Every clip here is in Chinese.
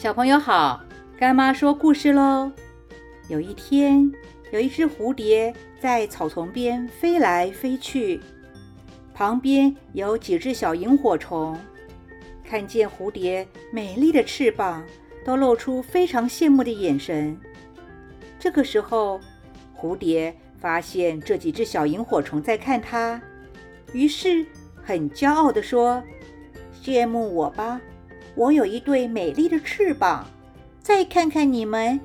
小朋友好，干妈说故事喽。有一天，有一只蝴蝶在草丛边飞来飞去，旁边有几只小萤火虫，看见蝴蝶美丽的翅膀，都露出非常羡慕的眼神。这个时候，蝴蝶发现这几只小萤火虫在看它，于是很骄傲地说：“羡慕我吧。”我有一对美丽的翅膀，再看看你们，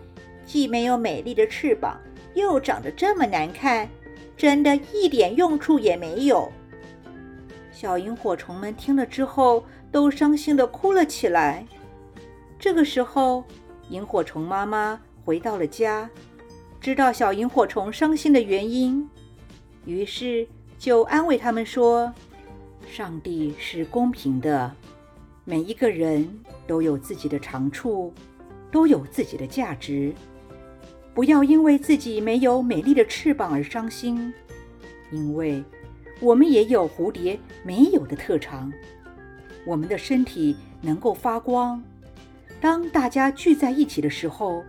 既没有美丽的翅膀，又长得这么难看，真的一点用处也没有。小萤火虫们听了之后，都伤心的哭了起来。这个时候，萤火虫妈妈回到了家，知道小萤火虫伤心的原因，于是就安慰他们说：“上帝是公平的。”每一个人都有自己的长处，都有自己的价值。不要因为自己没有美丽的翅膀而伤心，因为我们也有蝴蝶没有的特长。我们的身体能够发光，当大家聚在一起的时候，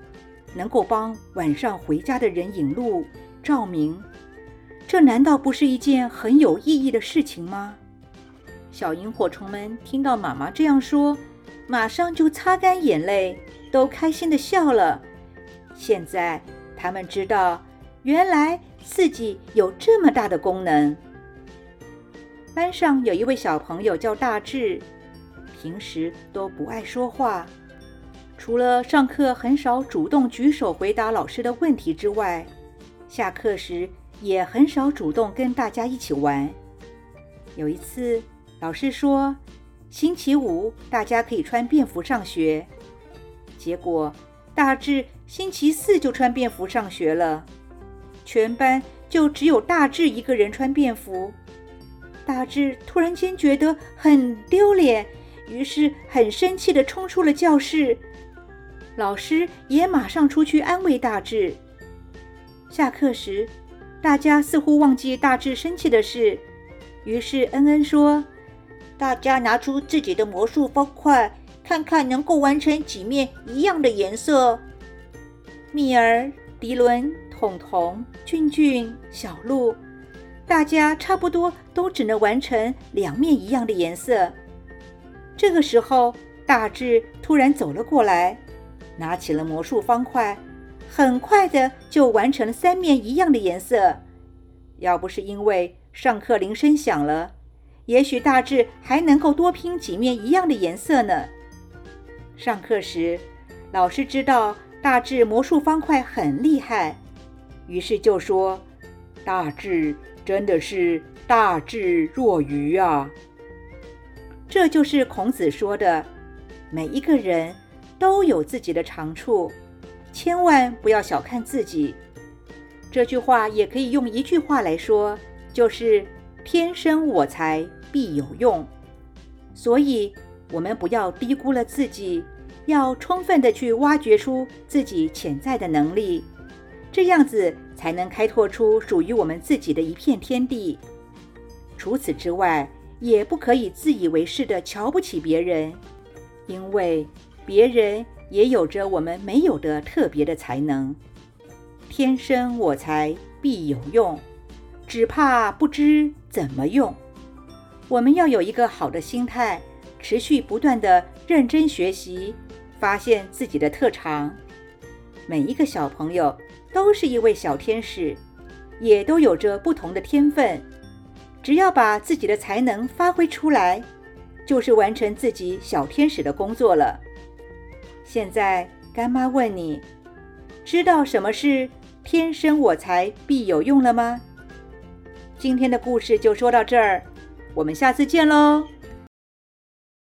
能够帮晚上回家的人引路、照明。这难道不是一件很有意义的事情吗？小萤火虫们听到妈妈这样说，马上就擦干眼泪，都开心的笑了。现在他们知道，原来自己有这么大的功能。班上有一位小朋友叫大志，平时都不爱说话，除了上课很少主动举手回答老师的问题之外，下课时也很少主动跟大家一起玩。有一次。老师说，星期五大家可以穿便服上学。结果大致星期四就穿便服上学了，全班就只有大志一个人穿便服。大志突然间觉得很丢脸，于是很生气的冲出了教室。老师也马上出去安慰大志。下课时，大家似乎忘记大志生气的事，于是恩恩说。大家拿出自己的魔术方块，看看能够完成几面一样的颜色。蜜儿、迪伦、彤彤、俊俊、小鹿，大家差不多都只能完成两面一样的颜色。这个时候，大智突然走了过来，拿起了魔术方块，很快的就完成了三面一样的颜色。要不是因为上课铃声响了。也许大致还能够多拼几面一样的颜色呢。上课时，老师知道大致魔术方块很厉害，于是就说：“大致真的是大智若愚啊！”这就是孔子说的：“每一个人都有自己的长处，千万不要小看自己。”这句话也可以用一句话来说，就是“天生我材”。必有用，所以我们不要低估了自己，要充分的去挖掘出自己潜在的能力，这样子才能开拓出属于我们自己的一片天地。除此之外，也不可以自以为是的瞧不起别人，因为别人也有着我们没有的特别的才能。天生我材必有用，只怕不知怎么用。我们要有一个好的心态，持续不断的认真学习，发现自己的特长。每一个小朋友都是一位小天使，也都有着不同的天分。只要把自己的才能发挥出来，就是完成自己小天使的工作了。现在干妈问你，知道什么是天生我材必有用了吗？今天的故事就说到这儿。我们下次见喽。